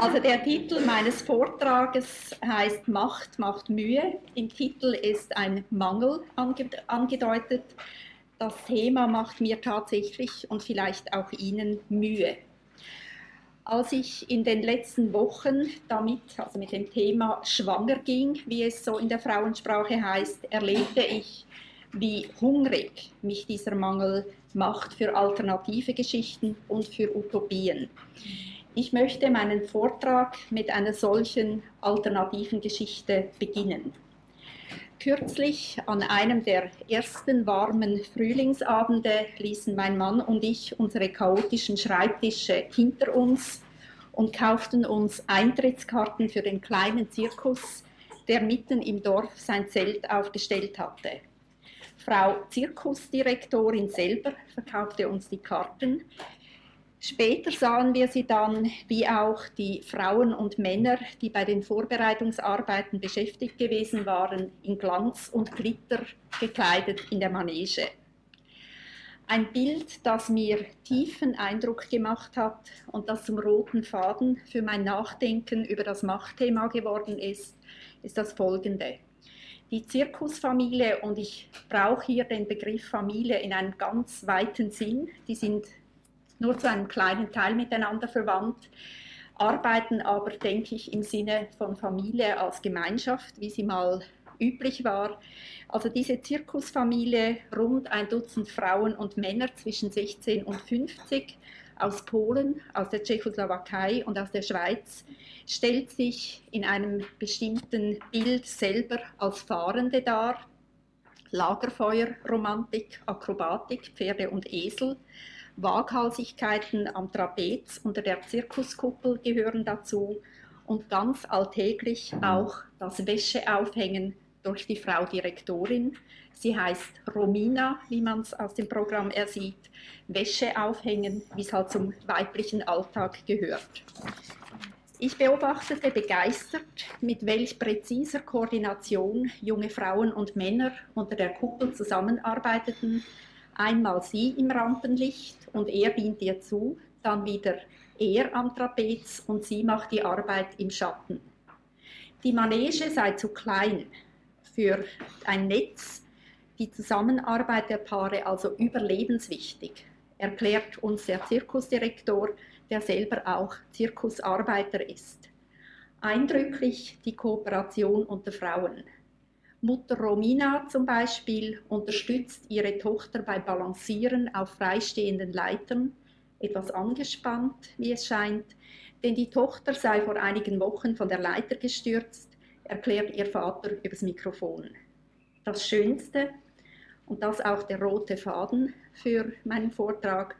Also der Titel meines Vortrages heißt Macht macht Mühe. Im Titel ist ein Mangel ange angedeutet. Das Thema macht mir tatsächlich und vielleicht auch Ihnen Mühe. Als ich in den letzten Wochen damit, also mit dem Thema schwanger ging, wie es so in der Frauensprache heißt, erlebte ich, wie hungrig mich dieser Mangel macht für alternative Geschichten und für Utopien. Ich möchte meinen Vortrag mit einer solchen alternativen Geschichte beginnen. Kürzlich an einem der ersten warmen Frühlingsabende ließen mein Mann und ich unsere chaotischen Schreibtische hinter uns und kauften uns Eintrittskarten für den kleinen Zirkus, der mitten im Dorf sein Zelt aufgestellt hatte. Frau Zirkusdirektorin selber verkaufte uns die Karten, Später sahen wir sie dann, wie auch die Frauen und Männer, die bei den Vorbereitungsarbeiten beschäftigt gewesen waren, in Glanz und Glitter gekleidet in der Manege. Ein Bild, das mir tiefen Eindruck gemacht hat und das zum roten Faden für mein Nachdenken über das Machtthema geworden ist, ist das folgende. Die Zirkusfamilie, und ich brauche hier den Begriff Familie in einem ganz weiten Sinn, die sind nur zu einem kleinen Teil miteinander verwandt, arbeiten aber, denke ich, im Sinne von Familie als Gemeinschaft, wie sie mal üblich war. Also diese Zirkusfamilie, rund ein Dutzend Frauen und Männer zwischen 16 und 50 aus Polen, aus der Tschechoslowakei und aus der Schweiz, stellt sich in einem bestimmten Bild selber als Fahrende dar. Lagerfeuer, Romantik, Akrobatik, Pferde und Esel. Waghalsigkeiten am Trapez unter der Zirkuskuppel gehören dazu und ganz alltäglich auch das Wäscheaufhängen durch die Frau Direktorin. Sie heißt Romina, wie man es aus dem Programm ersieht, Wäsche aufhängen, wie es halt zum weiblichen Alltag gehört. Ich beobachtete begeistert, mit welch präziser Koordination junge Frauen und Männer unter der Kuppel zusammenarbeiteten, einmal sie im Rampenlicht und er dient ihr zu, dann wieder er am Trapez und sie macht die Arbeit im Schatten. Die Manege sei zu klein für ein Netz, die Zusammenarbeit der Paare also überlebenswichtig, erklärt uns der Zirkusdirektor, der selber auch Zirkusarbeiter ist. Eindrücklich die Kooperation unter Frauen. Mutter Romina zum Beispiel unterstützt ihre Tochter beim Balancieren auf freistehenden Leitern, etwas angespannt, wie es scheint, denn die Tochter sei vor einigen Wochen von der Leiter gestürzt, erklärt ihr Vater übers Mikrofon. Das Schönste, und das auch der rote Faden für meinen Vortrag,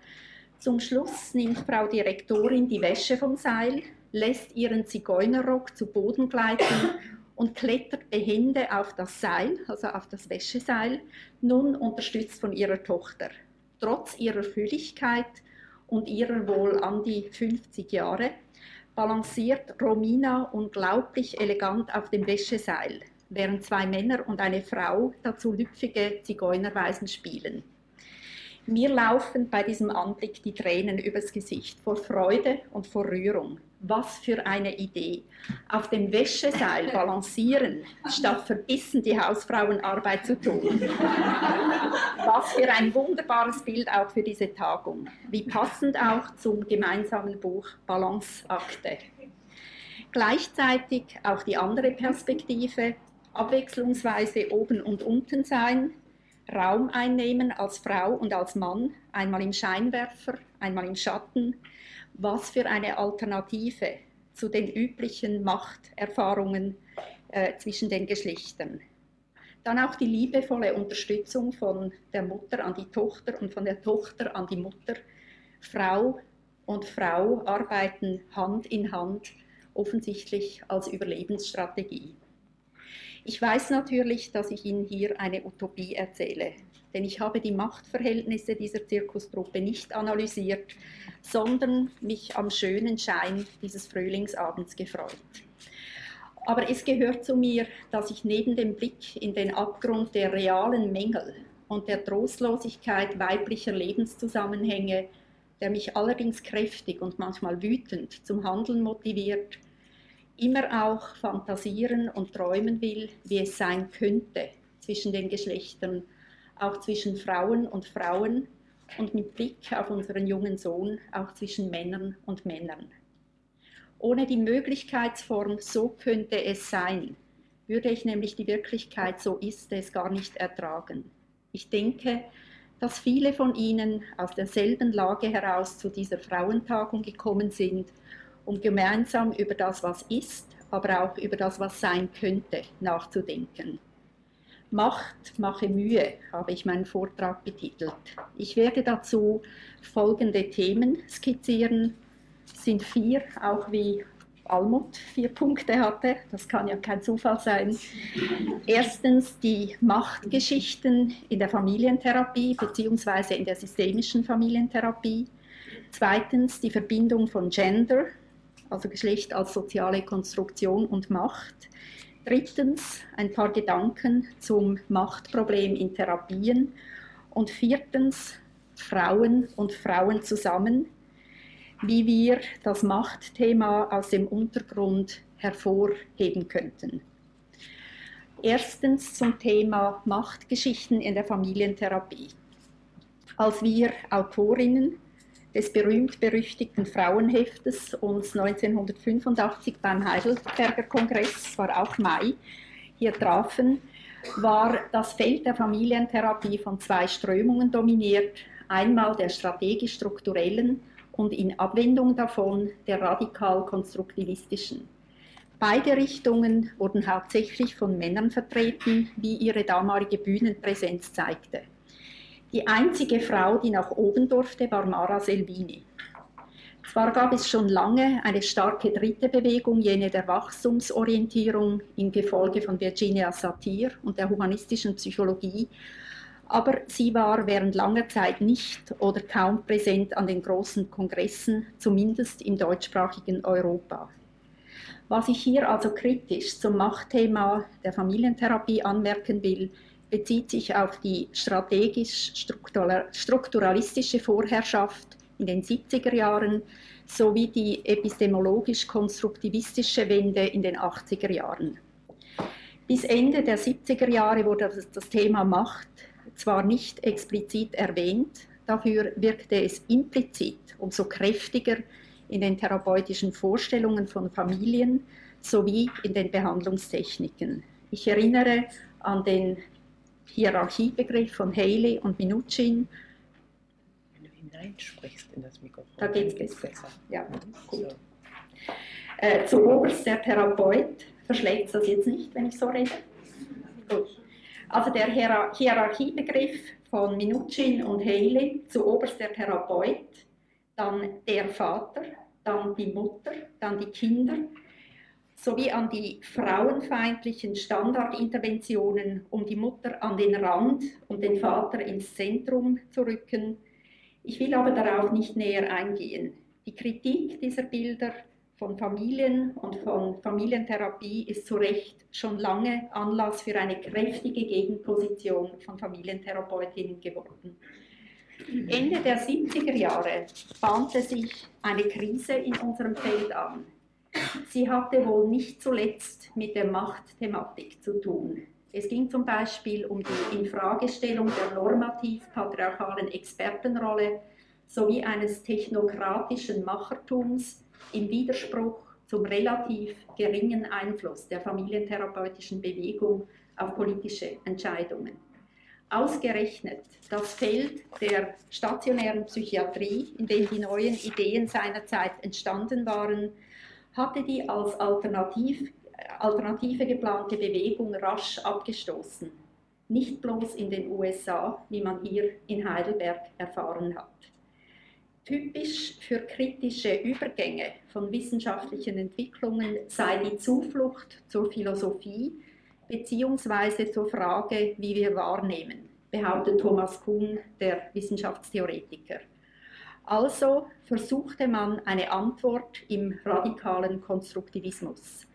zum Schluss nimmt Frau Direktorin die Wäsche vom Seil, lässt ihren Zigeunerrock zu Boden gleiten und klettert behende auf das Seil, also auf das Wäscheseil, nun unterstützt von ihrer Tochter. Trotz ihrer Fülligkeit und ihrer wohl an die 50 Jahre balanciert Romina unglaublich elegant auf dem Wäscheseil, während zwei Männer und eine Frau dazu lüpfige Zigeunerweisen spielen. Mir laufen bei diesem Anblick die Tränen übers Gesicht vor Freude und vor Rührung. Was für eine Idee. Auf dem Wäscheseil balancieren, statt verbissen die Hausfrauenarbeit zu tun. Was für ein wunderbares Bild auch für diese Tagung. Wie passend auch zum gemeinsamen Buch Balanceakte. Gleichzeitig auch die andere Perspektive, abwechslungsweise oben und unten sein, Raum einnehmen als Frau und als Mann, einmal im Scheinwerfer, einmal im Schatten, was für eine Alternative zu den üblichen Machterfahrungen äh, zwischen den Geschlechtern. Dann auch die liebevolle Unterstützung von der Mutter an die Tochter und von der Tochter an die Mutter. Frau und Frau arbeiten Hand in Hand, offensichtlich als Überlebensstrategie. Ich weiß natürlich, dass ich Ihnen hier eine Utopie erzähle, denn ich habe die Machtverhältnisse dieser Zirkustruppe nicht analysiert, sondern mich am schönen Schein dieses Frühlingsabends gefreut. Aber es gehört zu mir, dass ich neben dem Blick in den Abgrund der realen Mängel und der Trostlosigkeit weiblicher Lebenszusammenhänge der mich allerdings kräftig und manchmal wütend zum Handeln motiviert, immer auch fantasieren und träumen will, wie es sein könnte zwischen den Geschlechtern, auch zwischen Frauen und Frauen und mit Blick auf unseren jungen Sohn auch zwischen Männern und Männern. Ohne die Möglichkeitsform so könnte es sein, würde ich nämlich die Wirklichkeit so ist es gar nicht ertragen. Ich denke, dass viele von Ihnen aus derselben Lage heraus zu dieser Frauentagung gekommen sind, um gemeinsam über das, was ist, aber auch über das, was sein könnte, nachzudenken. Macht mache Mühe, habe ich meinen Vortrag betitelt. Ich werde dazu folgende Themen skizzieren. Es sind vier, auch wie Almut vier Punkte hatte. Das kann ja kein Zufall sein. Erstens die Machtgeschichten in der Familientherapie bzw. in der systemischen Familientherapie. Zweitens die Verbindung von Gender, also Geschlecht als soziale Konstruktion und Macht. Drittens ein paar Gedanken zum Machtproblem in Therapien. Und viertens Frauen und Frauen zusammen, wie wir das Machtthema aus dem Untergrund hervorheben könnten. Erstens zum Thema Machtgeschichten in der Familientherapie. Als wir Autorinnen des berühmt-berüchtigten Frauenheftes uns 1985 beim Heidelberger Kongress, war auch Mai, hier trafen, war das Feld der Familientherapie von zwei Strömungen dominiert. Einmal der strategisch-strukturellen und in Abwendung davon der radikal-konstruktivistischen. Beide Richtungen wurden hauptsächlich von Männern vertreten, wie ihre damalige Bühnenpräsenz zeigte. Die einzige Frau, die nach oben durfte, war Mara Selvini. Zwar gab es schon lange eine starke dritte Bewegung, jene der Wachstumsorientierung im Gefolge von Virginia Satir und der humanistischen Psychologie, aber sie war während langer Zeit nicht oder kaum präsent an den großen Kongressen, zumindest im deutschsprachigen Europa. Was ich hier also kritisch zum Machtthema der Familientherapie anmerken will, bezieht sich auf die strategisch-strukturalistische Vorherrschaft in den 70er Jahren sowie die epistemologisch-konstruktivistische Wende in den 80er Jahren. Bis Ende der 70er Jahre wurde das Thema Macht zwar nicht explizit erwähnt, dafür wirkte es implizit umso kräftiger in den therapeutischen Vorstellungen von Familien sowie in den Behandlungstechniken. Ich erinnere an den Hierarchiebegriff von Haley und Minuchin. Wenn du hineinsprichst in das Mikrofon, da geht es besser. Ja, gut. So. Äh, zu oberst der Therapeut verschlägt das jetzt nicht, wenn ich so rede. Gut. Also der Hierarchiebegriff von Minuchin und Haley zu oberst der Therapeut, dann der Vater, dann die Mutter, dann die Kinder, sowie an die frauenfeindlichen Standardinterventionen, um die Mutter an den Rand und den Vater ins Zentrum zu rücken. Ich will aber darauf nicht näher eingehen. Die Kritik dieser Bilder von Familien und von Familientherapie ist zu Recht schon lange Anlass für eine kräftige Gegenposition von Familientherapeutinnen geworden. Ende der 70er Jahre bahnte sich eine Krise in unserem Feld an. Sie hatte wohl nicht zuletzt mit der Machtthematik zu tun. Es ging zum Beispiel um die Infragestellung der normativ-patriarchalen Expertenrolle sowie eines technokratischen Machertums im Widerspruch zum relativ geringen Einfluss der familientherapeutischen Bewegung auf politische Entscheidungen. Ausgerechnet das Feld der stationären Psychiatrie, in dem die neuen Ideen seinerzeit entstanden waren, hatte die als Alternativ, alternative geplante Bewegung rasch abgestoßen. Nicht bloß in den USA, wie man hier in Heidelberg erfahren hat. Typisch für kritische Übergänge von wissenschaftlichen Entwicklungen sei die Zuflucht zur Philosophie bzw. zur Frage, wie wir wahrnehmen, behauptet Thomas Kuhn, der Wissenschaftstheoretiker. Also versuchte man eine Antwort im radikalen Konstruktivismus.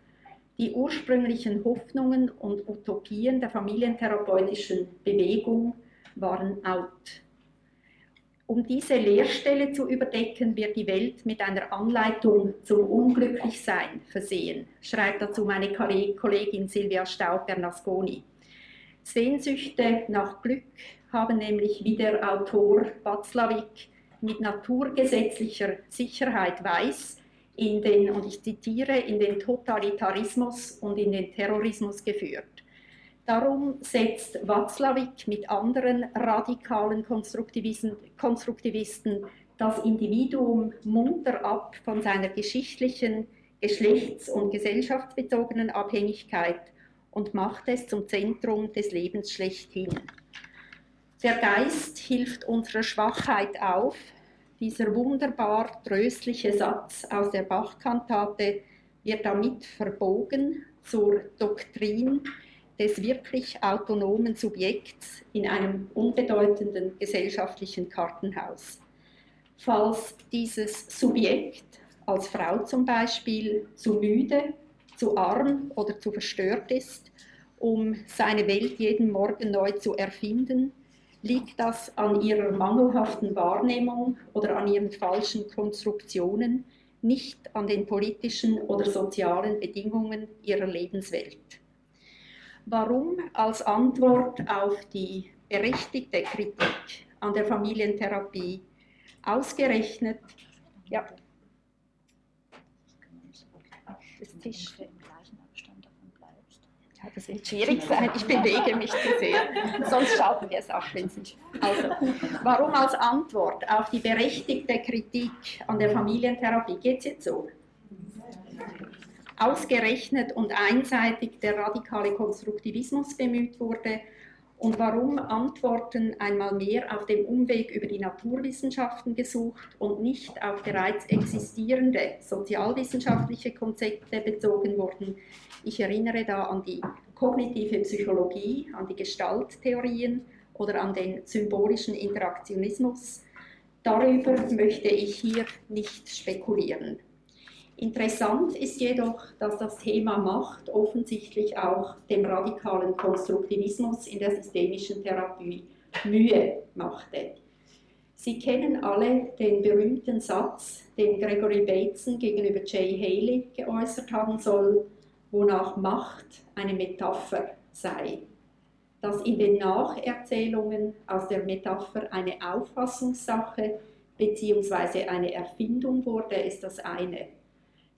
Die ursprünglichen Hoffnungen und Utopien der familientherapeutischen Bewegung waren out. Um diese Leerstelle zu überdecken, wird die Welt mit einer Anleitung zum Unglücklichsein versehen, schreibt dazu meine Kollegin Silvia Staub-Bernasconi. Sehnsüchte nach Glück haben nämlich, wie der Autor Watzlawick mit naturgesetzlicher Sicherheit weiß, in den, und ich zitiere, in den Totalitarismus und in den Terrorismus geführt. Darum setzt Watzlawick mit anderen radikalen Konstruktivisten, Konstruktivisten das Individuum munter ab von seiner geschichtlichen, geschlechts- und gesellschaftsbezogenen Abhängigkeit und macht es zum Zentrum des Lebens schlechthin. Der Geist hilft unserer Schwachheit auf. Dieser wunderbar tröstliche Satz aus der Bachkantate wird damit verbogen zur Doktrin des wirklich autonomen Subjekts in einem unbedeutenden gesellschaftlichen Kartenhaus. Falls dieses Subjekt als Frau zum Beispiel zu müde, zu arm oder zu verstört ist, um seine Welt jeden Morgen neu zu erfinden, Liegt das an ihrer mangelhaften Wahrnehmung oder an ihren falschen Konstruktionen, nicht an den politischen oder sozialen Bedingungen ihrer Lebenswelt? Warum als Antwort auf die berechtigte Kritik an der Familientherapie ausgerechnet, ja, das Tisch ja, das wird schwierig sein. Ich bewege mich zu sehr. Sonst schalten wir es ab, wenn Sie. Also, warum als Antwort auf die berechtigte Kritik an der Familientherapie geht es jetzt so? Ausgerechnet und einseitig der radikale Konstruktivismus bemüht wurde und warum Antworten einmal mehr auf dem Umweg über die Naturwissenschaften gesucht und nicht auf bereits existierende sozialwissenschaftliche Konzepte bezogen wurden, ich erinnere da an die kognitive Psychologie, an die Gestalttheorien oder an den symbolischen Interaktionismus. Darüber möchte ich hier nicht spekulieren. Interessant ist jedoch, dass das Thema Macht offensichtlich auch dem radikalen Konstruktivismus in der systemischen Therapie Mühe machte. Sie kennen alle den berühmten Satz, den Gregory Bateson gegenüber Jay Haley geäußert haben soll, wonach Macht eine Metapher sei. Dass in den Nacherzählungen aus der Metapher eine Auffassungssache bzw. eine Erfindung wurde, ist das eine.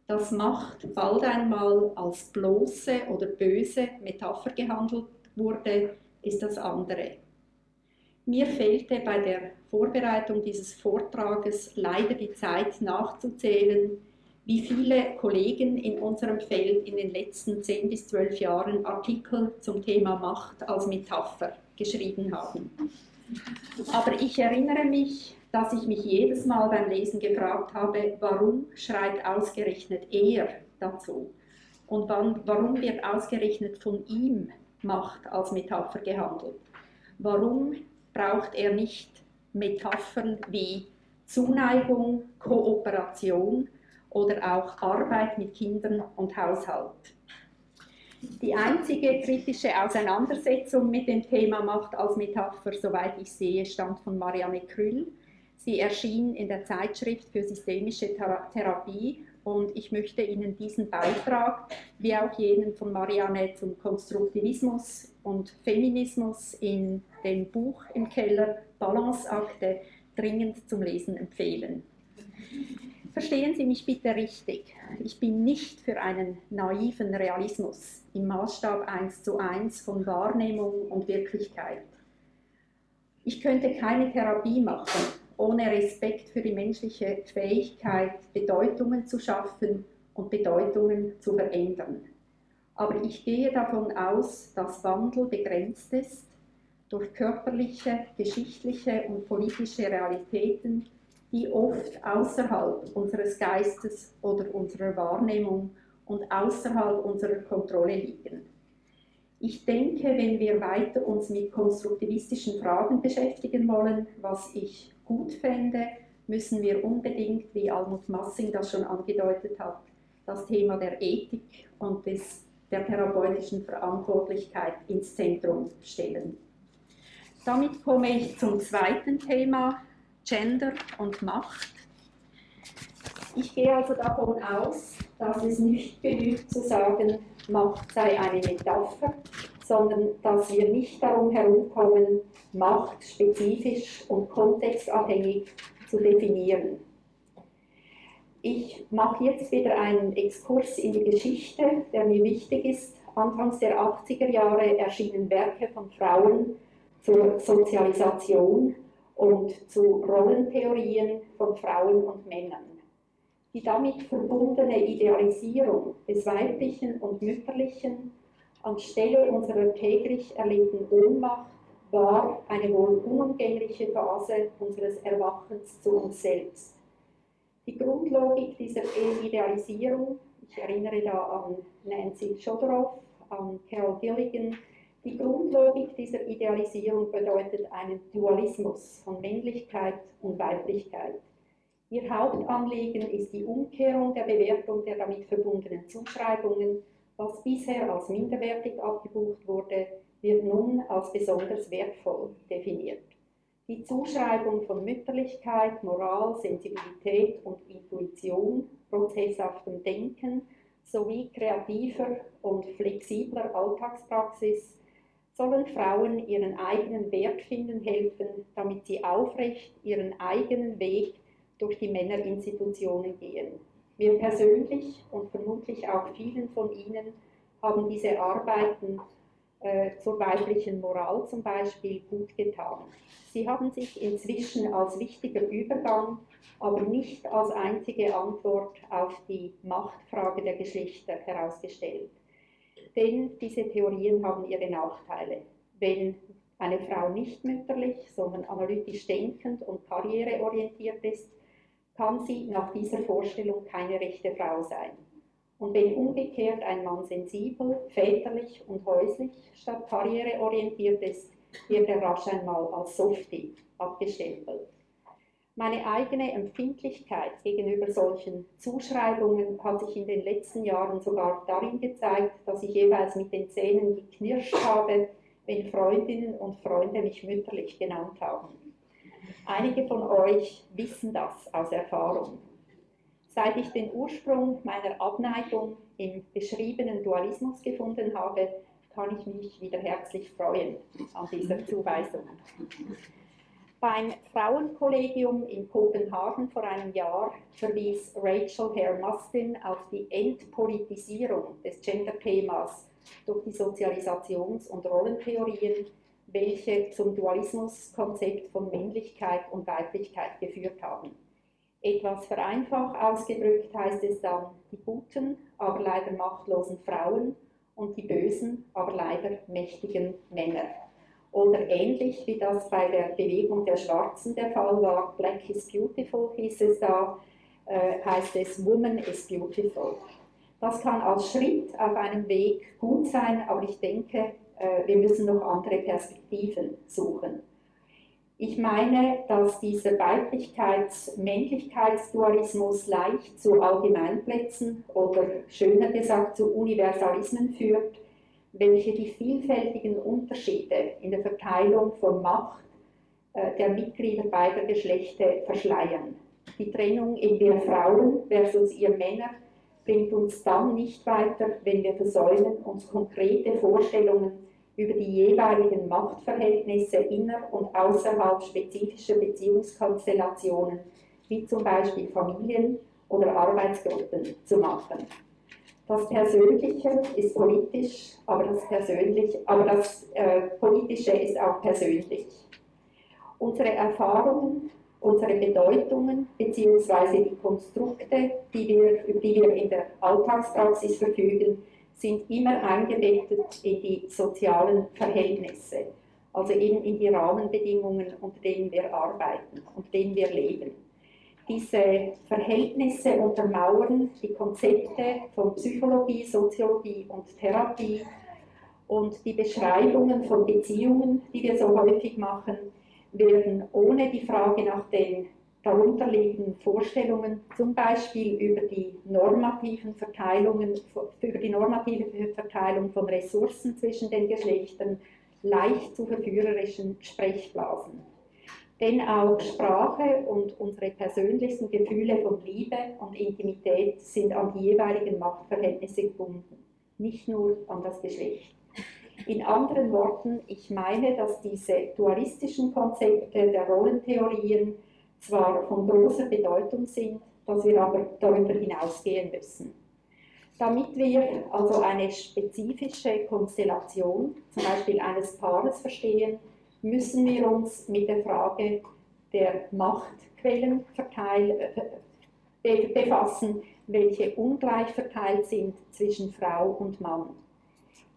Dass Macht bald einmal als bloße oder böse Metapher gehandelt wurde, ist das andere. Mir fehlte bei der Vorbereitung dieses Vortrages leider die Zeit nachzuzählen, wie viele Kollegen in unserem Feld in den letzten 10 bis 12 Jahren Artikel zum Thema Macht als Metapher geschrieben haben. Aber ich erinnere mich, dass ich mich jedes Mal beim Lesen gefragt habe, warum schreibt ausgerechnet er dazu? Und wann, warum wird ausgerechnet von ihm Macht als Metapher gehandelt? Warum braucht er nicht Metaphern wie Zuneigung, Kooperation, oder auch Arbeit mit Kindern und Haushalt. Die einzige kritische Auseinandersetzung mit dem Thema Macht als Metapher, soweit ich sehe, stammt von Marianne Krüll. Sie erschien in der Zeitschrift für systemische Therapie und ich möchte Ihnen diesen Beitrag, wie auch jenen von Marianne zum Konstruktivismus und Feminismus in dem Buch im Keller Balanceakte dringend zum Lesen empfehlen. Verstehen Sie mich bitte richtig. Ich bin nicht für einen naiven Realismus im Maßstab 1 zu 1 von Wahrnehmung und Wirklichkeit. Ich könnte keine Therapie machen, ohne Respekt für die menschliche Fähigkeit, Bedeutungen zu schaffen und Bedeutungen zu verändern. Aber ich gehe davon aus, dass Wandel begrenzt ist durch körperliche, geschichtliche und politische Realitäten, die oft außerhalb unseres Geistes oder unserer Wahrnehmung und außerhalb unserer Kontrolle liegen. Ich denke, wenn wir weiter uns mit konstruktivistischen Fragen beschäftigen wollen, was ich gut fände, müssen wir unbedingt, wie Almut Massing das schon angedeutet hat, das Thema der Ethik und des, der therapeutischen Verantwortlichkeit ins Zentrum stellen. Damit komme ich zum zweiten Thema, Gender und Macht. Ich gehe also davon aus, dass es nicht genügt zu sagen, Macht sei eine Metapher, sondern dass wir nicht darum herumkommen, Macht spezifisch und kontextabhängig zu definieren. Ich mache jetzt wieder einen Exkurs in die Geschichte, der mir wichtig ist. Anfangs der 80er Jahre erschienen Werke von Frauen zur Sozialisation und zu Rollentheorien von Frauen und Männern. Die damit verbundene Idealisierung des Weiblichen und Mütterlichen anstelle unserer täglich erlebten Ohnmacht war eine wohl unumgängliche Phase unseres Erwachens zu uns selbst. Die Grundlogik dieser Idealisierung, ich erinnere da an Nancy Chodorow, an Carol Gilligan, die Grundlogik dieser Idealisierung bedeutet einen Dualismus von Männlichkeit und Weiblichkeit. Ihr Hauptanliegen ist die Umkehrung der Bewertung der damit verbundenen Zuschreibungen. Was bisher als minderwertig abgebucht wurde, wird nun als besonders wertvoll definiert. Die Zuschreibung von Mütterlichkeit, Moral, Sensibilität und Intuition, prozesshaftem Denken sowie kreativer und flexibler Alltagspraxis sollen Frauen ihren eigenen Wert finden helfen, damit sie aufrecht ihren eigenen Weg durch die Männerinstitutionen gehen. Wir persönlich und vermutlich auch vielen von Ihnen haben diese Arbeiten zur weiblichen Moral zum Beispiel gut getan. Sie haben sich inzwischen als wichtiger Übergang, aber nicht als einzige Antwort auf die Machtfrage der Geschlechter herausgestellt. Denn diese Theorien haben ihre Nachteile. Wenn eine Frau nicht mütterlich, sondern analytisch denkend und karriereorientiert ist, kann sie nach dieser Vorstellung keine rechte Frau sein. Und wenn umgekehrt ein Mann sensibel, väterlich und häuslich statt karriereorientiert ist, wird er rasch einmal als Softie abgestempelt. Meine eigene Empfindlichkeit gegenüber solchen Zuschreibungen hat sich in den letzten Jahren sogar darin gezeigt, dass ich jeweils mit den Zähnen geknirscht habe, wenn Freundinnen und Freunde mich mütterlich genannt haben. Einige von euch wissen das aus Erfahrung. Seit ich den Ursprung meiner Abneigung im beschriebenen Dualismus gefunden habe, kann ich mich wieder herzlich freuen an dieser Zuweisung. Beim Frauenkollegium in Kopenhagen vor einem Jahr verwies Rachel Hare-Mustin auf die Entpolitisierung des Gender-Themas durch die Sozialisations- und Rollentheorien welche zum Dualismuskonzept von Männlichkeit und Weiblichkeit geführt haben. Etwas vereinfacht ausgedrückt heißt es dann die guten, aber leider machtlosen Frauen und die bösen, aber leider mächtigen Männer. Oder ähnlich wie das bei der Bewegung der Schwarzen der Fall war, Black is Beautiful hieß es da, äh, heißt es Woman is Beautiful. Das kann als Schritt auf einem Weg gut sein, aber ich denke, äh, wir müssen noch andere Perspektiven suchen. Ich meine, dass dieser Weiblichkeits-Männlichkeitsdualismus leicht zu Allgemeinplätzen oder schöner gesagt zu Universalismen führt, welche die vielfältigen Unterschiede in der Verteilung von Macht äh, der Mitglieder beider Geschlechter verschleiern. Die Trennung in wir Frauen versus ihr Männer bringt uns dann nicht weiter, wenn wir versäumen, uns konkrete Vorstellungen über die jeweiligen Machtverhältnisse inner- und außerhalb spezifischer Beziehungskonstellationen, wie zum Beispiel Familien oder Arbeitsgruppen, zu machen. Das Persönliche ist politisch, aber das, Persönliche, aber das äh, Politische ist auch persönlich. Unsere Erfahrungen, unsere Bedeutungen bzw. die Konstrukte, die wir, über die wir in der Alltagspraxis verfügen, sind immer eingebettet in die sozialen Verhältnisse, also eben in die Rahmenbedingungen, unter denen wir arbeiten, unter denen wir leben. Diese Verhältnisse untermauern die Konzepte von Psychologie, Soziologie und Therapie und die Beschreibungen von Beziehungen, die wir so häufig machen, werden ohne die Frage nach den darunterliegenden Vorstellungen, zum Beispiel über die normativen Verteilungen, über die normative Verteilung von Ressourcen zwischen den Geschlechtern, leicht zu verführerischen Sprechblasen. Denn auch Sprache und unsere persönlichsten Gefühle von Liebe und Intimität sind an die jeweiligen Machtverhältnisse gebunden, nicht nur an das Geschlecht. In anderen Worten, ich meine, dass diese dualistischen Konzepte der Rollentheorien zwar von großer Bedeutung sind, dass wir aber darüber hinausgehen müssen. Damit wir also eine spezifische Konstellation, zum Beispiel eines Paares, verstehen, müssen wir uns mit der Frage der Machtquellen äh, befassen, welche ungleich verteilt sind zwischen Frau und Mann.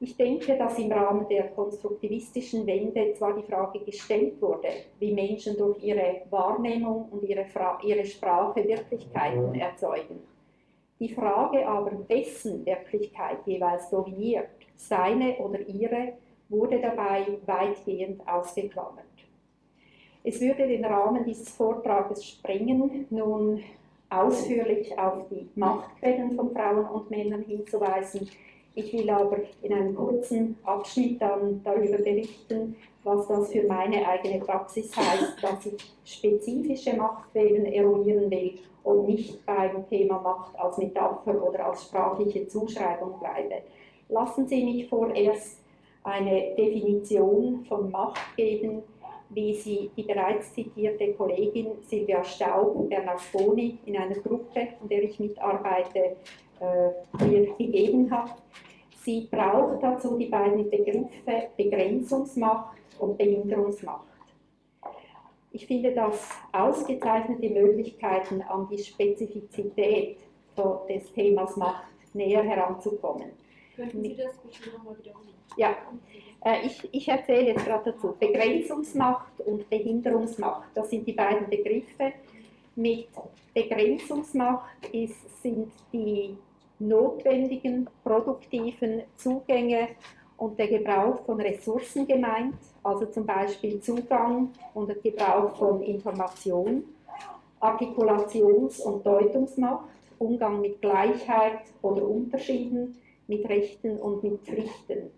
Ich denke, dass im Rahmen der konstruktivistischen Wende zwar die Frage gestellt wurde, wie Menschen durch ihre Wahrnehmung und ihre, Fra ihre Sprache Wirklichkeiten erzeugen. Die Frage aber, wessen Wirklichkeit jeweils dominiert, seine oder ihre, wurde dabei weitgehend ausgeklammert. Es würde den Rahmen dieses Vortrages sprengen, nun ausführlich auf die Machtquellen von Frauen und Männern hinzuweisen. Ich will aber in einem kurzen Abschnitt dann darüber berichten, was das für meine eigene Praxis heißt, dass ich spezifische Machtquellen eruieren will und nicht beim Thema Macht als Metapher oder als sprachliche Zuschreibung bleibe. Lassen Sie mich vorerst eine Definition von Macht geben, wie sie die bereits zitierte Kollegin Silvia Staub Bernasconi in einer Gruppe, an der ich mitarbeite, äh, gegeben hat. Sie braucht dazu die beiden Begriffe Begrenzungsmacht und Behinderungsmacht. Ich finde das ausgezeichnete Möglichkeiten, an die Spezifizität des Themas Macht näher heranzukommen. Könnten Sie das bitte nochmal wiederholen? Ja, äh, ich, ich erzähle jetzt gerade dazu. Begrenzungsmacht und Behinderungsmacht, das sind die beiden Begriffe. Mit Begrenzungsmacht ist, sind die notwendigen produktiven Zugänge und der Gebrauch von Ressourcen gemeint, also zum Beispiel Zugang und der Gebrauch von Information, Artikulations- und Deutungsmacht, Umgang mit Gleichheit oder Unterschieden, mit Rechten und mit Pflichten.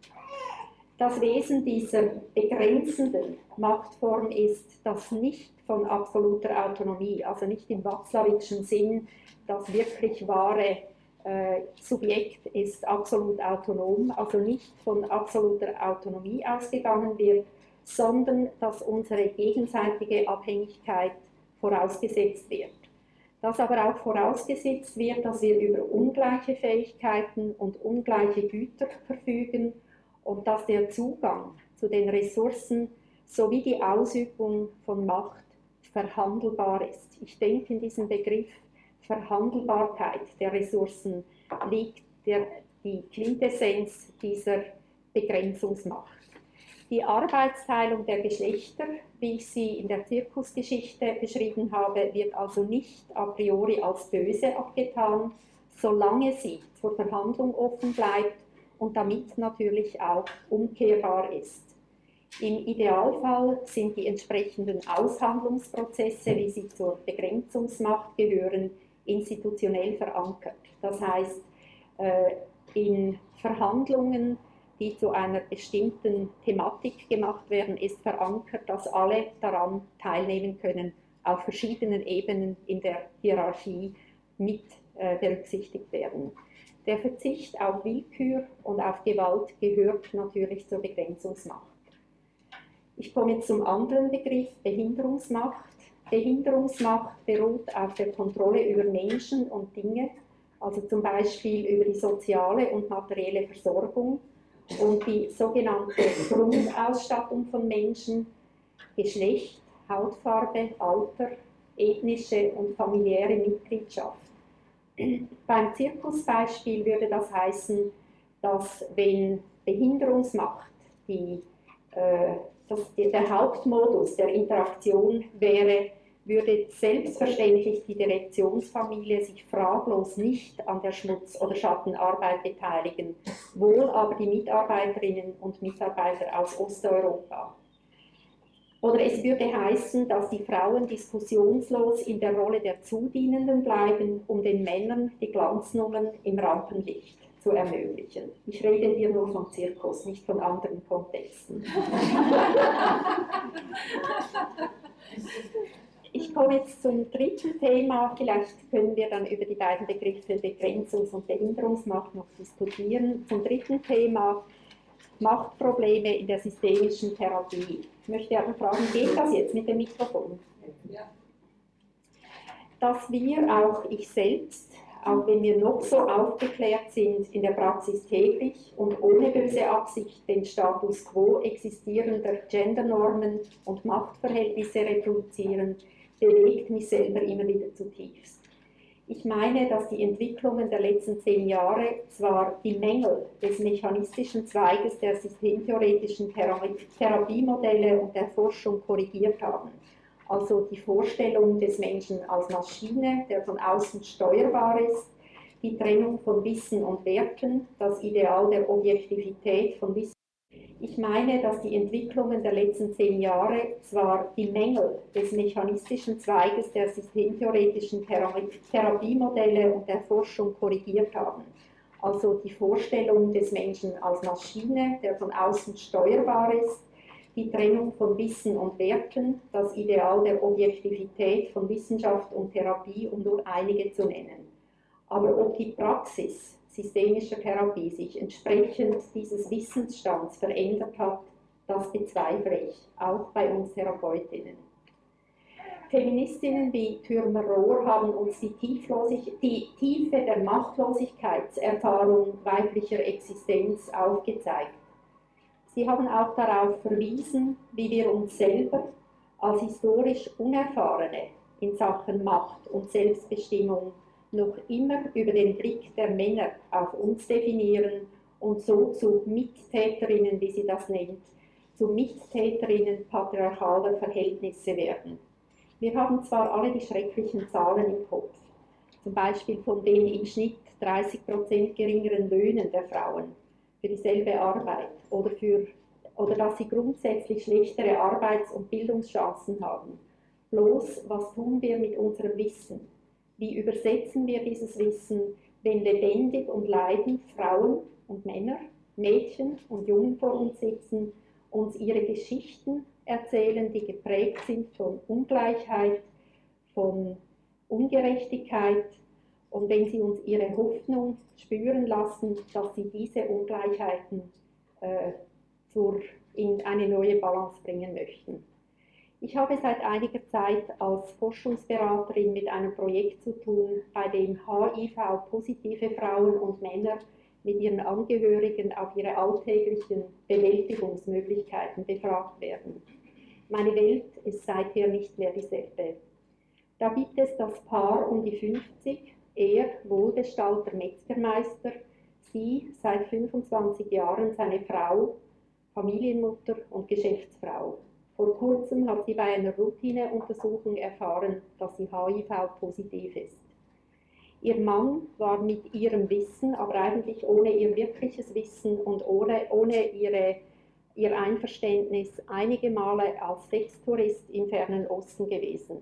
Das Wesen dieser begrenzenden Machtform ist das nicht von absoluter Autonomie, also nicht im Watzlawitschen Sinn, das wirklich wahre äh, Subjekt ist absolut autonom, also nicht von absoluter Autonomie ausgegangen wird, sondern dass unsere gegenseitige Abhängigkeit vorausgesetzt wird. Dass aber auch vorausgesetzt wird, dass wir über ungleiche Fähigkeiten und ungleiche Güter verfügen und dass der Zugang zu den Ressourcen sowie die Ausübung von Macht verhandelbar ist. Ich denke, in diesem Begriff Verhandelbarkeit der Ressourcen liegt der, die Quintessenz dieser Begrenzungsmacht. Die Arbeitsteilung der Geschlechter, wie ich sie in der Zirkusgeschichte beschrieben habe, wird also nicht a priori als böse abgetan, solange sie zur Verhandlung offen bleibt und damit natürlich auch umkehrbar ist. Im Idealfall sind die entsprechenden Aushandlungsprozesse, wie sie zur Begrenzungsmacht gehören, institutionell verankert. Das heißt, äh, in Verhandlungen, die zu einer bestimmten Thematik gemacht werden, ist verankert, dass alle daran teilnehmen können, auf verschiedenen Ebenen in der Hierarchie mit äh, berücksichtigt werden. Der Verzicht auf Willkür und auf Gewalt gehört natürlich zur Begrenzungsmacht. Ich komme zum anderen Begriff Behinderungsmacht. Behinderungsmacht beruht auf der Kontrolle über Menschen und Dinge, also zum Beispiel über die soziale und materielle Versorgung und die sogenannte Grundausstattung von Menschen, Geschlecht, Hautfarbe, Alter, ethnische und familiäre Mitgliedschaft. Beim Zirkusbeispiel würde das heißen, dass wenn Behinderungsmacht die, äh, das, der Hauptmodus der Interaktion wäre, würde selbstverständlich die Direktionsfamilie sich fraglos nicht an der Schmutz- oder Schattenarbeit beteiligen, wohl aber die Mitarbeiterinnen und Mitarbeiter aus Osteuropa. Oder es würde heißen, dass die Frauen diskussionslos in der Rolle der Zudienenden bleiben, um den Männern die Glanznummern im Rampenlicht zu ermöglichen. Ich rede hier nur von Zirkus, nicht von anderen Kontexten. Ich komme jetzt zum dritten Thema. Vielleicht können wir dann über die beiden Begriffe Begrenzungs- und Behinderungsmacht noch diskutieren. Zum dritten Thema Machtprobleme in der systemischen Therapie. Ich möchte aber fragen, geht das jetzt mit dem Mikrofon? Ja. Dass wir, auch ich selbst, auch wenn wir noch so aufgeklärt sind, in der Praxis täglich und ohne böse Absicht den Status quo existierender Gendernormen und Machtverhältnisse reproduzieren, bewegt mich selber immer wieder zutiefst. Ich meine, dass die Entwicklungen der letzten zehn Jahre zwar die Mängel des mechanistischen Zweiges der systemtheoretischen Therapiemodelle und der Forschung korrigiert haben, also die Vorstellung des Menschen als Maschine, der von außen steuerbar ist, die Trennung von Wissen und Werten, das Ideal der Objektivität von Wissen ich meine, dass die Entwicklungen der letzten zehn Jahre zwar die Mängel des mechanistischen Zweiges der systemtheoretischen Therapiemodelle und der Forschung korrigiert haben, also die Vorstellung des Menschen als Maschine, der von außen steuerbar ist, die Trennung von Wissen und Werten, das Ideal der Objektivität von Wissenschaft und Therapie, um nur einige zu nennen. Aber ob die Praxis systemischer Therapie sich entsprechend dieses Wissensstands verändert hat, das bezweifle ich, auch bei uns Therapeutinnen. Feministinnen wie Thürmer-Rohr haben uns die, die, Tiefe der Machtlosigkeitserfahrung weiblicher Existenz aufgezeigt. Sie haben auch darauf verwiesen, wie wir uns selber als historisch Unerfahrene in Sachen Macht und Selbstbestimmung noch immer über den Blick der Männer auf uns definieren und so zu Mittäterinnen, wie sie das nennt, zu Mittäterinnen patriarchaler Verhältnisse werden. Wir haben zwar alle die schrecklichen Zahlen im Kopf, zum Beispiel von den im Schnitt 30 geringeren Löhnen der Frauen für dieselbe Arbeit oder, für, oder dass sie grundsätzlich schlechtere Arbeits- und Bildungschancen haben. Bloß, was tun wir mit unserem Wissen? Wie übersetzen wir dieses Wissen, wenn lebendig und leidend Frauen und Männer, Mädchen und Jungen vor uns sitzen, uns ihre Geschichten erzählen, die geprägt sind von Ungleichheit, von Ungerechtigkeit und wenn sie uns ihre Hoffnung spüren lassen, dass sie diese Ungleichheiten äh, zur, in eine neue Balance bringen möchten. Ich habe seit einiger Zeit als Forschungsberaterin mit einem Projekt zu tun, bei dem HIV-positive Frauen und Männer mit ihren Angehörigen auf ihre alltäglichen Bewältigungsmöglichkeiten befragt werden. Meine Welt ist seither nicht mehr dieselbe. Da gibt es das Paar um die 50, er wohlbestallter Metzgermeister, sie seit 25 Jahren seine Frau, Familienmutter und Geschäftsfrau. Vor kurzem hat sie bei einer Routineuntersuchung erfahren, dass sie HIV-positiv ist. Ihr Mann war mit ihrem Wissen, aber eigentlich ohne ihr wirkliches Wissen und ohne, ohne ihre, ihr Einverständnis einige Male als Sextourist im fernen Osten gewesen.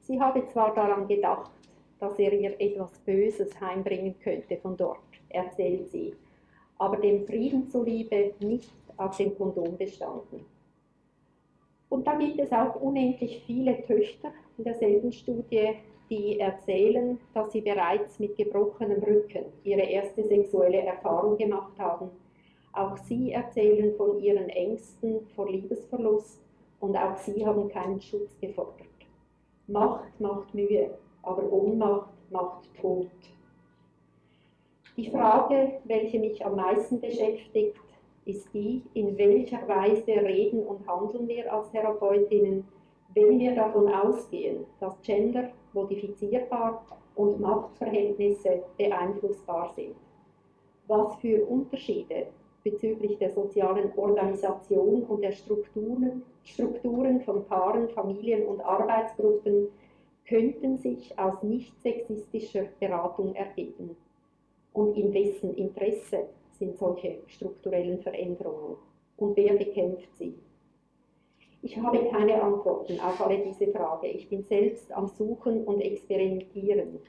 Sie habe zwar daran gedacht, dass er ihr etwas Böses heimbringen könnte von dort, erzählt sie, aber dem Frieden zuliebe nicht auf dem Kondom bestanden. Und da gibt es auch unendlich viele Töchter in derselben Studie, die erzählen, dass sie bereits mit gebrochenem Rücken ihre erste sexuelle Erfahrung gemacht haben. Auch sie erzählen von ihren Ängsten vor Liebesverlust und auch sie haben keinen Schutz gefordert. Macht macht Mühe, aber Ohnmacht macht Tod. Die Frage, welche mich am meisten beschäftigt, ist die, in welcher Weise reden und handeln wir als Therapeutinnen, wenn wir davon ausgehen, dass Gender modifizierbar und Machtverhältnisse beeinflussbar sind. Was für Unterschiede bezüglich der sozialen Organisation und der Strukturen, Strukturen von Paaren, Familien und Arbeitsgruppen könnten sich aus nicht sexistischer Beratung ergeben und in wessen Interesse sind solche strukturellen Veränderungen und wer bekämpft sie? Ich habe keine Antworten auf alle diese Fragen. Ich bin selbst am Suchen und Experimentieren.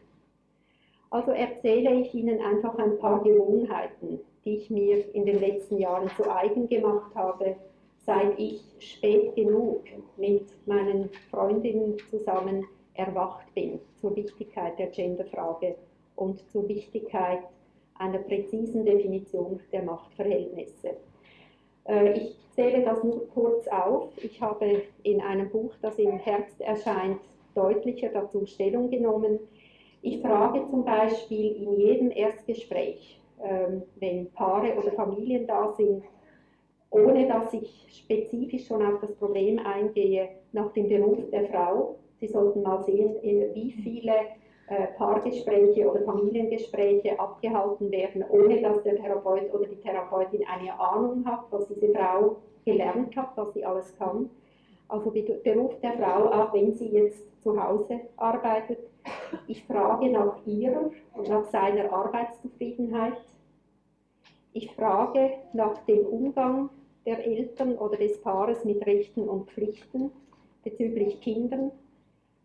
Also erzähle ich Ihnen einfach ein paar Gewohnheiten, die ich mir in den letzten Jahren zu eigen gemacht habe, seit ich spät genug mit meinen Freundinnen zusammen erwacht bin zur Wichtigkeit der Genderfrage und zur Wichtigkeit einer präzisen Definition der Machtverhältnisse. Äh, ich zähle das nur kurz auf. Ich habe in einem Buch, das im Herbst erscheint, deutlicher dazu Stellung genommen. Ich frage zum Beispiel in jedem Erstgespräch, ähm, wenn Paare oder Familien da sind, ohne dass ich spezifisch schon auf das Problem eingehe, nach dem Beruf der Frau. Sie sollten mal sehen, wie viele Paargespräche oder Familiengespräche abgehalten werden, ohne dass der Therapeut oder die Therapeutin eine Ahnung hat, was diese Frau gelernt hat, was sie alles kann. Also Beruf der Frau, auch wenn sie jetzt zu Hause arbeitet. Ich frage nach ihrer und nach seiner Arbeitszufriedenheit. Ich frage nach dem Umgang der Eltern oder des Paares mit Rechten und Pflichten bezüglich Kindern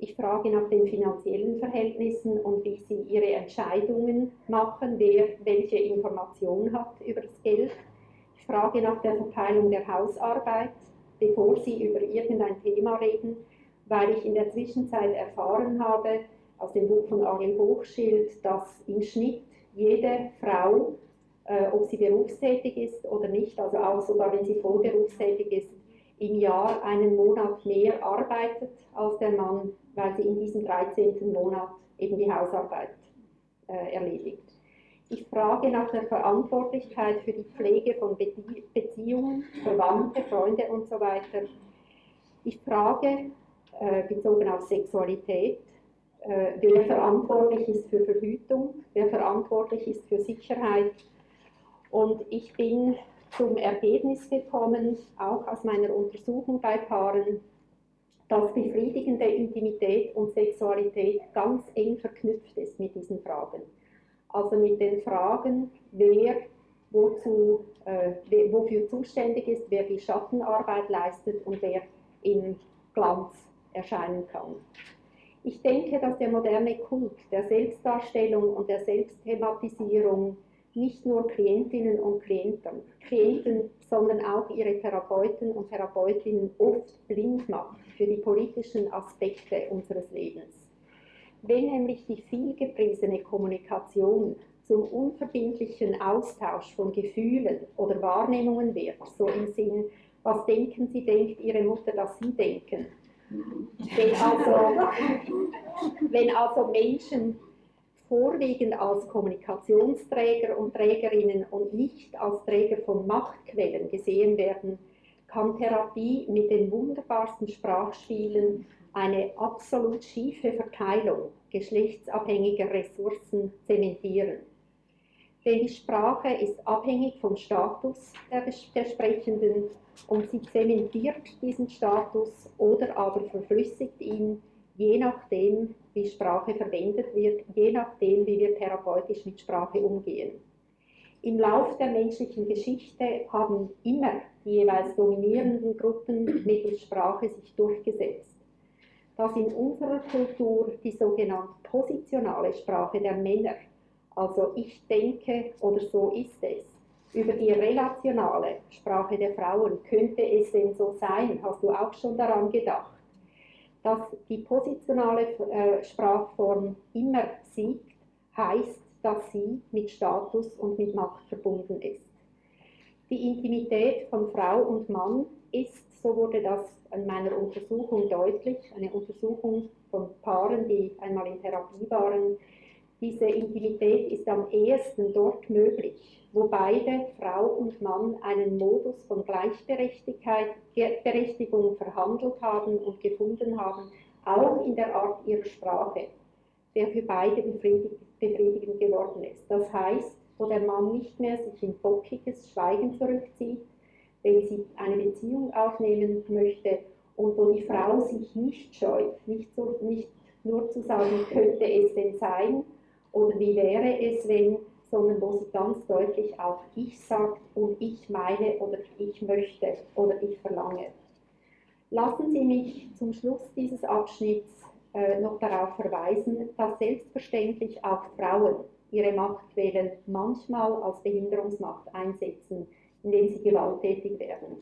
ich frage nach den finanziellen Verhältnissen und wie Sie Ihre Entscheidungen machen, wer welche Information hat über das Geld. Ich frage nach der Verteilung der Hausarbeit, bevor Sie über irgendein Thema reden, weil ich in der Zwischenzeit erfahren habe, aus dem Buch von Arlie Hochschild, dass im Schnitt jede Frau, äh, ob sie berufstätig ist oder nicht, also auch sogar wenn sie voll berufstätig ist, im Jahr einen Monat mehr arbeitet als der Mann, weil sie in diesem 13. Monat eben die Hausarbeit äh, erledigt. Ich frage nach der Verantwortlichkeit für die Pflege von Beziehungen, Verwandte, Freunde und so weiter. Ich frage, äh, bezogen auf Sexualität, äh, wer verantwortlich ist für Verhütung, wer verantwortlich ist für Sicherheit. Und ich bin zum Ergebnis gekommen, auch aus meiner Untersuchung bei Paaren, dass befriedigende Intimität und Sexualität ganz eng verknüpft ist mit diesen Fragen. Also mit den Fragen, wer wozu, äh, wofür zuständig ist, wer die Schattenarbeit leistet und wer im Glanz erscheinen kann. Ich denke, dass der moderne Kult der Selbstdarstellung und der Selbsthematisierung nicht nur Klientinnen und Klienten, Klienten, sondern auch ihre Therapeuten und Therapeutinnen oft blind macht für die politischen Aspekte unseres Lebens. Wenn nämlich die vielgepriesene Kommunikation zum unverbindlichen Austausch von Gefühlen oder Wahrnehmungen wird, so im Sinn, was denken Sie, denkt Ihre Mutter, dass Sie denken. Wenn also, wenn also Menschen vorwiegend als Kommunikationsträger und Trägerinnen und nicht als Träger von Machtquellen gesehen werden, kann Therapie mit den wunderbarsten Sprachspielen eine absolut schiefe Verteilung geschlechtsabhängiger Ressourcen zementieren. Denn die Sprache ist abhängig vom Status der, der Sprechenden und sie zementiert diesen Status oder aber verflüssigt ihn je nachdem, wie Sprache verwendet wird, je nachdem, wie wir therapeutisch mit Sprache umgehen. Im Lauf der menschlichen Geschichte haben immer die jeweils dominierenden Gruppen mittels Sprache sich durchgesetzt. Dass in unserer Kultur die sogenannte positionale Sprache der Männer, also ich denke oder so ist es, über die relationale Sprache der Frauen, könnte es denn so sein? Hast du auch schon daran gedacht? Dass die positionale äh, Sprachform immer siegt, heißt, dass sie mit Status und mit Macht verbunden ist. Die Intimität von Frau und Mann ist, so wurde das in meiner Untersuchung deutlich, eine Untersuchung von Paaren, die einmal in Therapie waren, diese Intimität ist am ehesten dort möglich, wo beide, Frau und Mann, einen Modus von Gleichberechtigung verhandelt haben und gefunden haben, auch in der Art ihrer Sprache, der für beide befriedigend geworden ist. Das heißt, wo der Mann nicht mehr sich in bockiges Schweigen zurückzieht, wenn sie eine Beziehung aufnehmen möchte und wo die Frau sich nicht scheut, nicht, so, nicht nur zu sagen, könnte es denn sein oder wie wäre es, wenn, sondern wo sie ganz deutlich auch ich sagt und ich meine oder ich möchte oder ich verlange. Lassen Sie mich zum Schluss dieses Abschnitts äh, noch darauf verweisen, dass selbstverständlich auch Frauen ihre Machtquellen manchmal als Behinderungsmacht einsetzen, indem sie gewalttätig werden.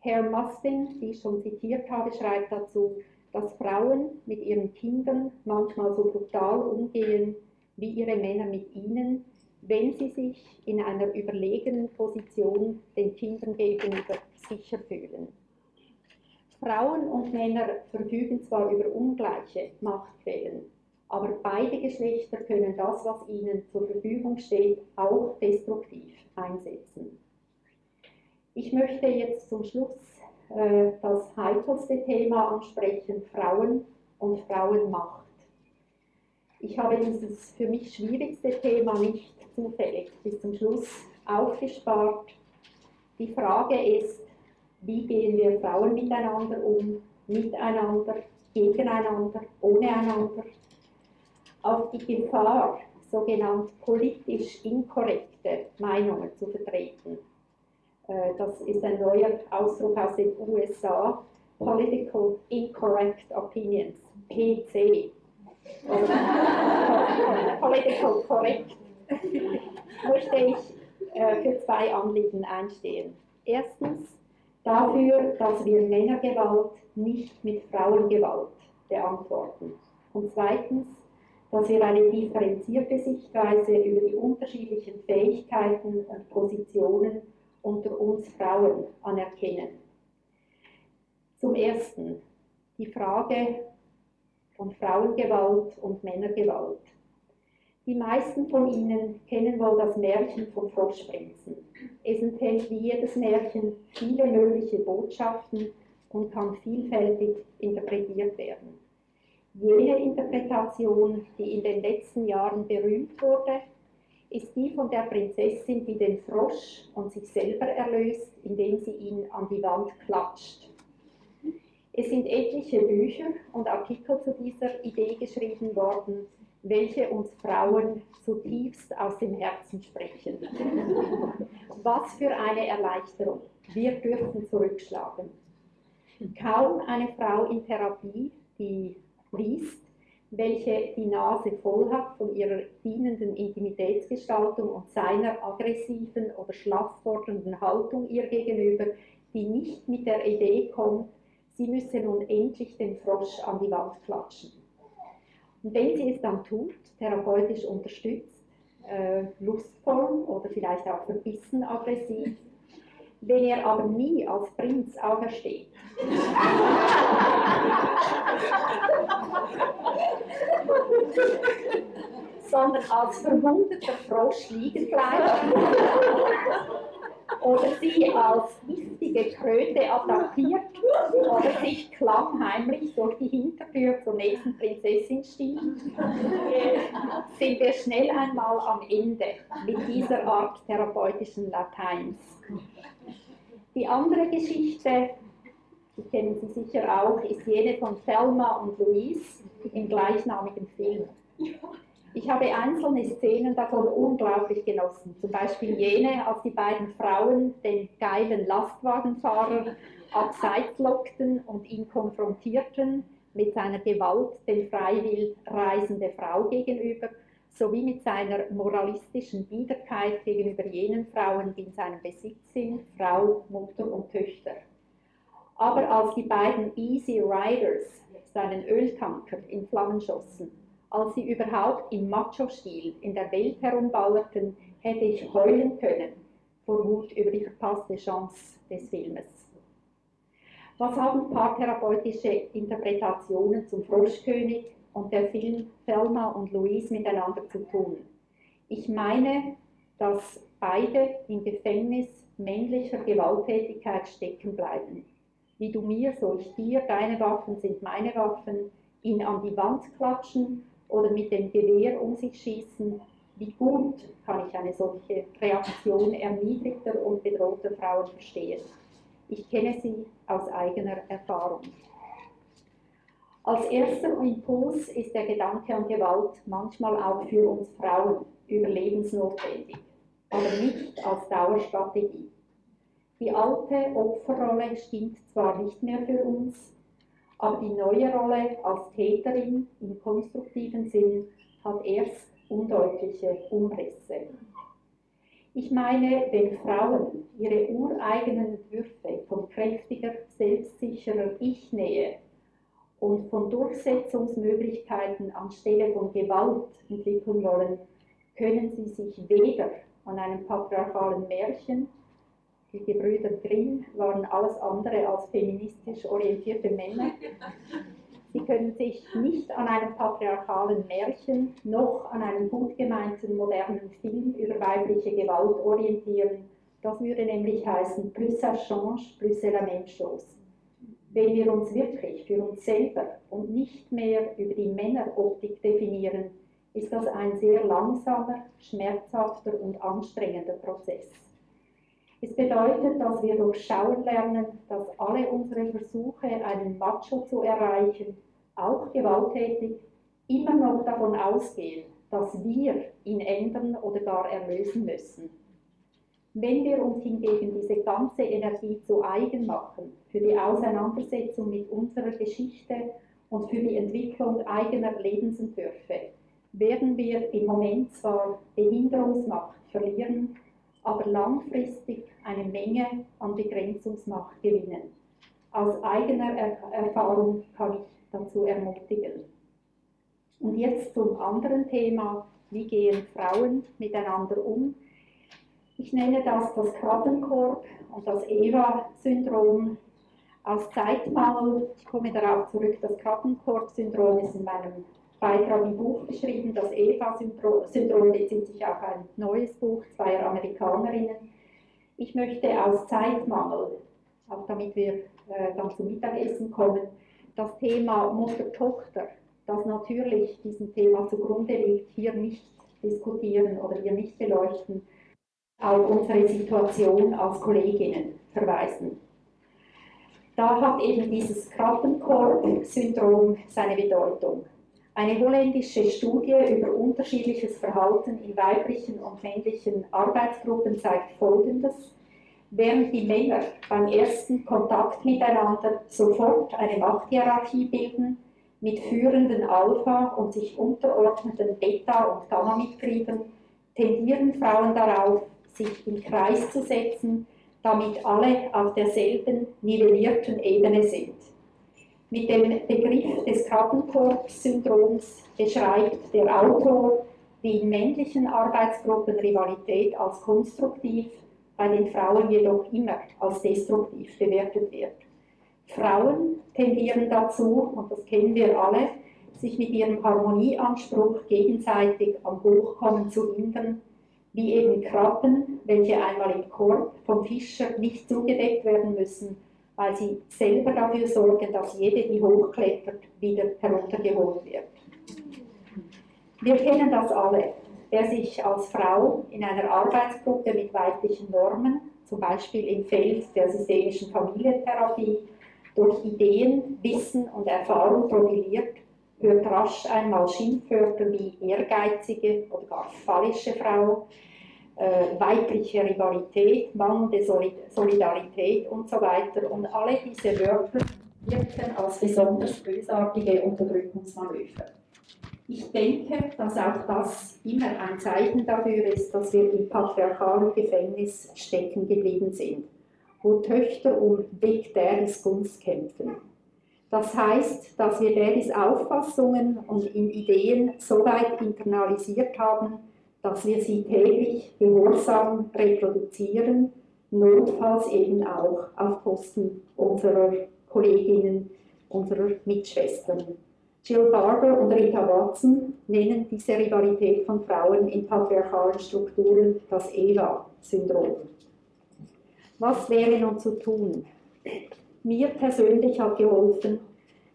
Herr Mustin, die ich schon zitiert habe, schreibt dazu, dass Frauen mit ihren Kindern manchmal so brutal umgehen wie ihre Männer mit ihnen, wenn sie sich in einer überlegenen Position den Kindern gegenüber sicher fühlen. Frauen und Männer verfügen zwar über ungleiche Machtquellen, aber beide Geschlechter können das, was ihnen zur Verfügung steht, auch destruktiv einsetzen. Ich möchte jetzt zum Schluss äh, das heikelste Thema ansprechen, Frauen und Frauenmacht. Ich habe dieses für mich schwierigste Thema nicht zufällig bis zum Schluss aufgespart. Die Frage ist, wie gehen wir Frauen miteinander um, miteinander, gegeneinander, ohne einander, auf die Gefahr, sogenannt politisch inkorrekte Meinungen zu vertreten. Äh, das ist ein neuer Ausdruck aus den USA, Political Incorrect Opinions, PC. Political Correct möchte ich äh, für zwei Anliegen einstehen. Erstens dafür, dass wir Männergewalt nicht mit Frauengewalt beantworten. Und zweitens, dass wir eine differenzierte Sichtweise über die unterschiedlichen Fähigkeiten und Positionen unter uns Frauen anerkennen. Zum Ersten die Frage von Frauengewalt und Männergewalt. Die meisten von Ihnen kennen wohl das Märchen vom Froschprinzen. Es enthält wie jedes Märchen viele mögliche Botschaften und kann vielfältig interpretiert werden. Jene Interpretation, die in den letzten Jahren berühmt wurde, ist die von der Prinzessin, die den Frosch und sich selber erlöst, indem sie ihn an die Wand klatscht. Es sind etliche Bücher und Artikel zu dieser Idee geschrieben worden, welche uns Frauen zutiefst aus dem Herzen sprechen. Was für eine Erleichterung. Wir dürfen zurückschlagen. Kaum eine Frau in Therapie, die liest, welche die Nase voll hat von ihrer dienenden Intimitätsgestaltung und seiner aggressiven oder schlafffordernden Haltung ihr gegenüber, die nicht mit der Idee kommt, sie müsse nun endlich den Frosch an die Wand klatschen. Und wenn sie es dann tut, therapeutisch unterstützt, äh, lustvoll oder vielleicht auch verbissen aggressiv, wenn er aber nie als Prinz aufersteht. sondern als verwundeter Frosch liegen bleibt oder sie als giftige Kröte attackiert oder sich klammheimlich durch die Hintertür zur nächsten Prinzessin stiehlt, sind wir schnell einmal am Ende mit dieser Art therapeutischen Lateins. Die andere Geschichte, die kennen Sie sicher auch, ist jene von Thelma und Louise im gleichnamigen Film. Ich habe einzelne Szenen davon unglaublich genossen. Zum Beispiel jene, als die beiden Frauen den geilen Lastwagenfahrer abseits lockten und ihn konfrontierten mit seiner Gewalt den freiwillig reisende Frau gegenüber, sowie mit seiner moralistischen Biederkeit gegenüber jenen Frauen, die in seinem Besitz sind, Frau, Mutter und Töchter. Aber als die beiden Easy Riders seinen Öltanker in Flammen schossen, als sie überhaupt im Macho-Stil in der Welt herumballerten, hätte ich heulen können vor Wut über die verpasste Chance des Filmes. Was haben paartherapeutische Interpretationen zum Froschkönig und der Film Thelma und Louise miteinander zu tun? Ich meine, dass beide im Gefängnis männlicher Gewalttätigkeit stecken bleiben. Wie du mir, so ich dir, deine Waffen sind meine Waffen, ihn an die Wand klatschen oder mit dem Gewehr um sich schießen, wie gut kann ich eine solche Reaktion erniedrigter und bedrohter Frauen verstehen? Ich kenne sie aus eigener Erfahrung. Als erster Impuls ist der Gedanke an Gewalt manchmal auch für uns Frauen überlebensnotwendig, aber nicht als Dauerstrategie. Die alte Opferrolle stimmt zwar nicht mehr für uns, aber die neue Rolle als Täterin im konstruktiven Sinn hat erst undeutliche Umrisse. Ich meine, wenn Frauen ihre ureigenen Entwürfe von kräftiger, selbstsicherer Ich-Nähe und von Durchsetzungsmöglichkeiten anstelle von Gewalt entwickeln wollen, können sie sich weder an einem patriarchalen Märchen, die Gebrüder Grimm waren alles andere als feministisch orientierte Männer, Sie können sich nicht an einem patriarchalen Märchen noch an einem gut gemeinten modernen Film über weibliche Gewalt orientieren. Das würde nämlich heißen, plus ça change, plus c'est la même chose. Wenn wir uns wirklich für uns selber und nicht mehr über die Männeroptik definieren, ist das ein sehr langsamer, schmerzhafter und anstrengender Prozess. Es bedeutet, dass wir durchschauen lernen, dass alle unsere Versuche, einen Macho zu erreichen, auch gewalttätig, immer noch davon ausgehen, dass wir ihn ändern oder gar erlösen müssen. Wenn wir uns hingegen diese ganze Energie zu eigen machen für die Auseinandersetzung mit unserer Geschichte und für die Entwicklung eigener Lebensentwürfe, werden wir im Moment zwar Behinderungsmacht verlieren, aber langfristig eine Menge an Begrenzungsmacht gewinnen. Aus eigener Erfahrung kann ich dazu ermutigen. Und jetzt zum anderen Thema, wie gehen Frauen miteinander um? Ich nenne das das Krabbenkorb und das Eva-Syndrom aus Zeitmangel. Ich komme darauf zurück, das Krabbenkorb-Syndrom ist in meinem Beitrag im Buch beschrieben. Das Eva-Syndrom bezieht sich auf ein neues Buch zweier Amerikanerinnen. Ich möchte aus Zeitmangel, auch damit wir äh, dann zum Mittagessen kommen, das Thema Mutter-Tochter, das natürlich diesem Thema zugrunde liegt, hier nicht diskutieren oder hier nicht beleuchten, auf unsere Situation als Kolleginnen verweisen. Da hat eben dieses Krabbenkorb-Syndrom seine Bedeutung. Eine holländische Studie über unterschiedliches Verhalten in weiblichen und männlichen Arbeitsgruppen zeigt Folgendes. Während die Männer beim ersten Kontakt miteinander sofort eine Machthierarchie bilden, mit führenden Alpha- und sich unterordnenden Beta- und Gamma-Mitgliedern, tendieren Frauen darauf, sich im Kreis zu setzen, damit alle auf derselben nivellierten Ebene sind. Mit dem Begriff des Krabbenkorb-Syndroms beschreibt der Autor, wie in männlichen Arbeitsgruppen Rivalität als konstruktiv bei den Frauen jedoch immer als destruktiv bewertet wird. Frauen tendieren dazu, und das kennen wir alle, sich mit ihrem Harmonieanspruch gegenseitig am Hochkommen zu hindern, wie eben Krabben, welche einmal im Korb vom Fischer nicht zugedeckt werden müssen, weil sie selber dafür sorgen, dass jede, die hochklettert, wieder heruntergeholt wird. Wir kennen das alle der sich als Frau in einer Arbeitsgruppe mit weiblichen Normen, zum Beispiel im Feld der systemischen Familientherapie, durch Ideen, Wissen und Erfahrung profiliert, hört rasch einmal Schimpfwörter wie ehrgeizige oder gar fallische Frau, äh, weibliche Rivalität, mangelnde Solidarität und so weiter. Und alle diese Wörter wirken als besonders bösartige Unterdrückungsmanöver. Ich denke, dass auch das immer ein Zeichen dafür ist, dass wir im patriarchalen Gefängnis stecken geblieben sind, wo Töchter um Big Daddy's Gunst kämpfen. Das heißt, dass wir Daddys Auffassungen und Ideen so weit internalisiert haben, dass wir sie täglich gehorsam reproduzieren, notfalls eben auch auf Kosten unserer Kolleginnen, unserer Mitschwestern. Jill Barber und Rita Watson nennen diese Rivalität von Frauen in patriarchalen Strukturen das Eva-Syndrom. Was wäre nun zu tun? Mir persönlich hat geholfen,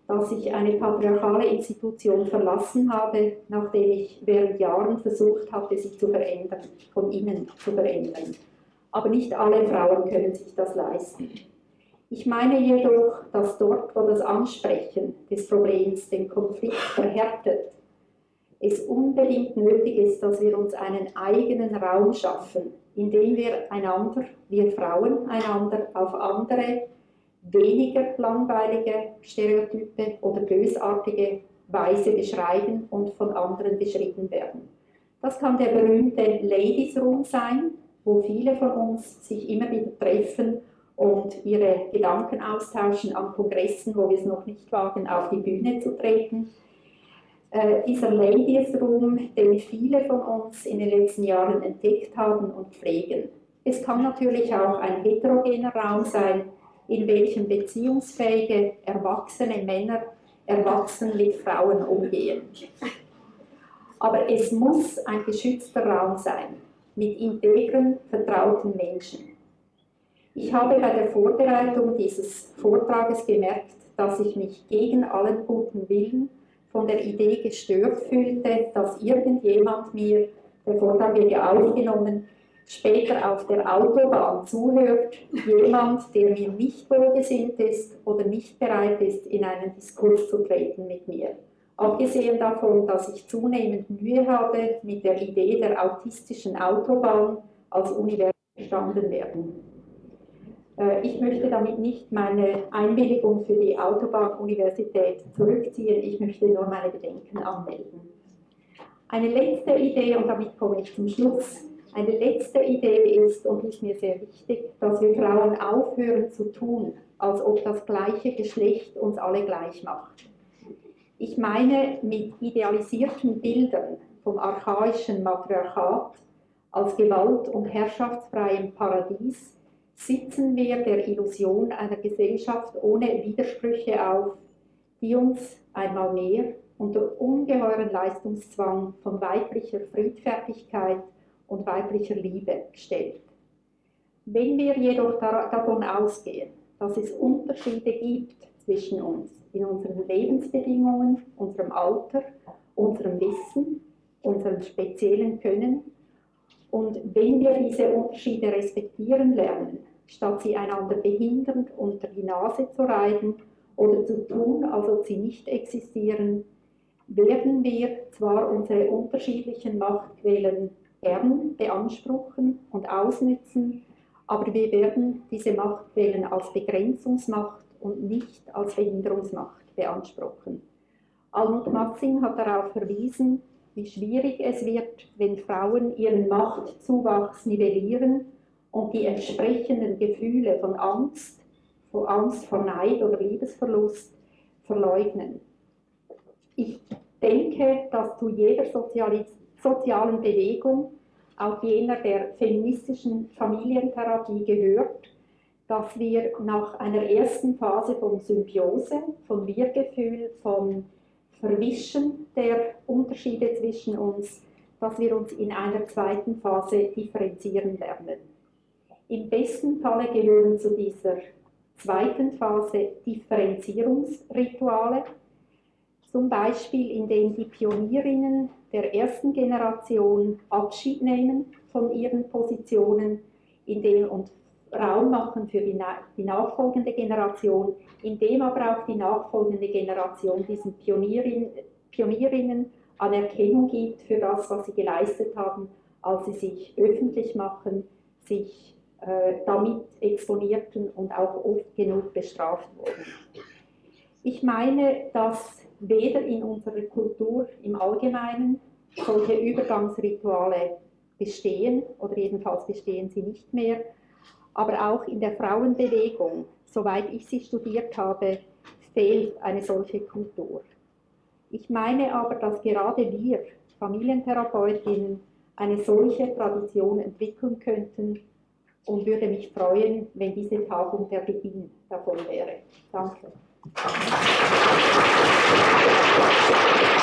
dass ich eine patriarchale Institution verlassen habe, nachdem ich während Jahren versucht hatte, sie zu verändern, von innen zu verändern. Aber nicht alle Frauen können sich das leisten. Ich meine jedoch, dass dort, wo das Ansprechen des Problems den Konflikt verhärtet, es unbedingt nötig ist, dass wir uns einen eigenen Raum schaffen, in dem wir einander, wir Frauen einander auf andere, weniger langweilige Stereotype oder bösartige Weise beschreiben und von anderen beschrieben werden. Das kann der berühmte Ladies Room sein, wo viele von uns sich immer wieder treffen und ihre Gedanken austauschen an Kongressen, wo wir es noch nicht wagen, auf die Bühne zu treten. Äh, dieser Ladies Room, den viele von uns in den letzten Jahren entdeckt haben und pflegen. Es kann natürlich auch ein heterogener Raum sein, in welchem beziehungsfähige, erwachsene Männer erwachsen mit Frauen umgehen. Aber es muss ein geschützter Raum sein, mit integren, vertrauten Menschen. Ich habe bei der Vorbereitung dieses Vortrages gemerkt, dass ich mich gegen allen guten Willen von der Idee gestört fühlte, dass irgendjemand mir, der Vortrag wird ja aufgenommen, später auf der Autobahn zuhört, jemand, der mir nicht wohlgesinnt ist oder nicht bereit ist, in einen Diskurs zu treten mit mir. Abgesehen davon, dass ich zunehmend Mühe habe, mit der Idee der autistischen Autobahn als Universum verstanden werden. Äh, ich möchte damit nicht meine Einwilligung für die Autobahn-Universität zurückziehen, ich möchte nur meine Bedenken anmelden. Eine letzte Idee, und damit komme ich zum Schluss, eine letzte Idee ist, und ist mir sehr wichtig, dass wir Frauen aufhören zu tun, als ob das gleiche Geschlecht uns alle gleich macht. Ich meine mit idealisierten Bildern vom archaischen Matriarchat als gewalt- und herrschaftsfreiem Paradies sitzen wir der Illusion einer Gesellschaft ohne Widersprüche auf, die uns einmal mehr unter ungeheuren Leistungszwang von weiblicher Friedfertigkeit und weiblicher Liebe stellt. Wenn wir jedoch davon ausgehen, dass es Unterschiede gibt zwischen uns in unseren Lebensbedingungen, unserem Alter, unserem Wissen, unserem speziellen Können, und wenn wir diese Unterschiede respektieren lernen, statt sie einander behindernd unter die Nase zu reiben oder zu tun, als ob sie nicht existieren, werden wir zwar unsere unterschiedlichen Machtquellen gern beanspruchen und ausnützen, aber wir werden diese Machtquellen als Begrenzungsmacht und nicht als Behinderungsmacht beanspruchen. Almut Matzing hat darauf verwiesen, wie schwierig es wird, wenn Frauen ihren Machtzuwachs nivellieren und die entsprechenden Gefühle von Angst, von Angst vor Neid oder Liebesverlust verleugnen. Ich denke, dass zu jeder sozialen Bewegung, auch jener der feministischen Familientherapie gehört, dass wir nach einer ersten Phase von Symbiose, von Wir-Gefühl, von Verwischen der Unterschiede zwischen uns, dass wir uns in einer zweiten Phase differenzieren lernen. Im besten Falle gehören zu dieser zweiten Phase Differenzierungsrituale, zum Beispiel indem die Pionierinnen der ersten Generation Abschied nehmen von ihren Positionen indem, und Raum machen für die, die nachfolgende Generation, indem aber auch die nachfolgende Generation diesen Pionierin, Pionierinnen Anerkennung gibt für das, was sie geleistet haben, als sie sich öffentlich machen, sich äh, damit exponierten und auch oft genug bestraft wurden. Ich meine, dass weder in unserer Kultur im Allgemeinen solche Übergangsrituale bestehen oder jedenfalls bestehen sie nicht mehr, aber auch in der Frauenbewegung, soweit ich sie studiert habe, fehlt eine solche Kultur. Ich meine aber, dass gerade wir Familientherapeutinnen eine solche Tradition entwickeln könnten und würde mich freuen, wenn diese Tagung der Beginn davon wäre. Danke. Thank you.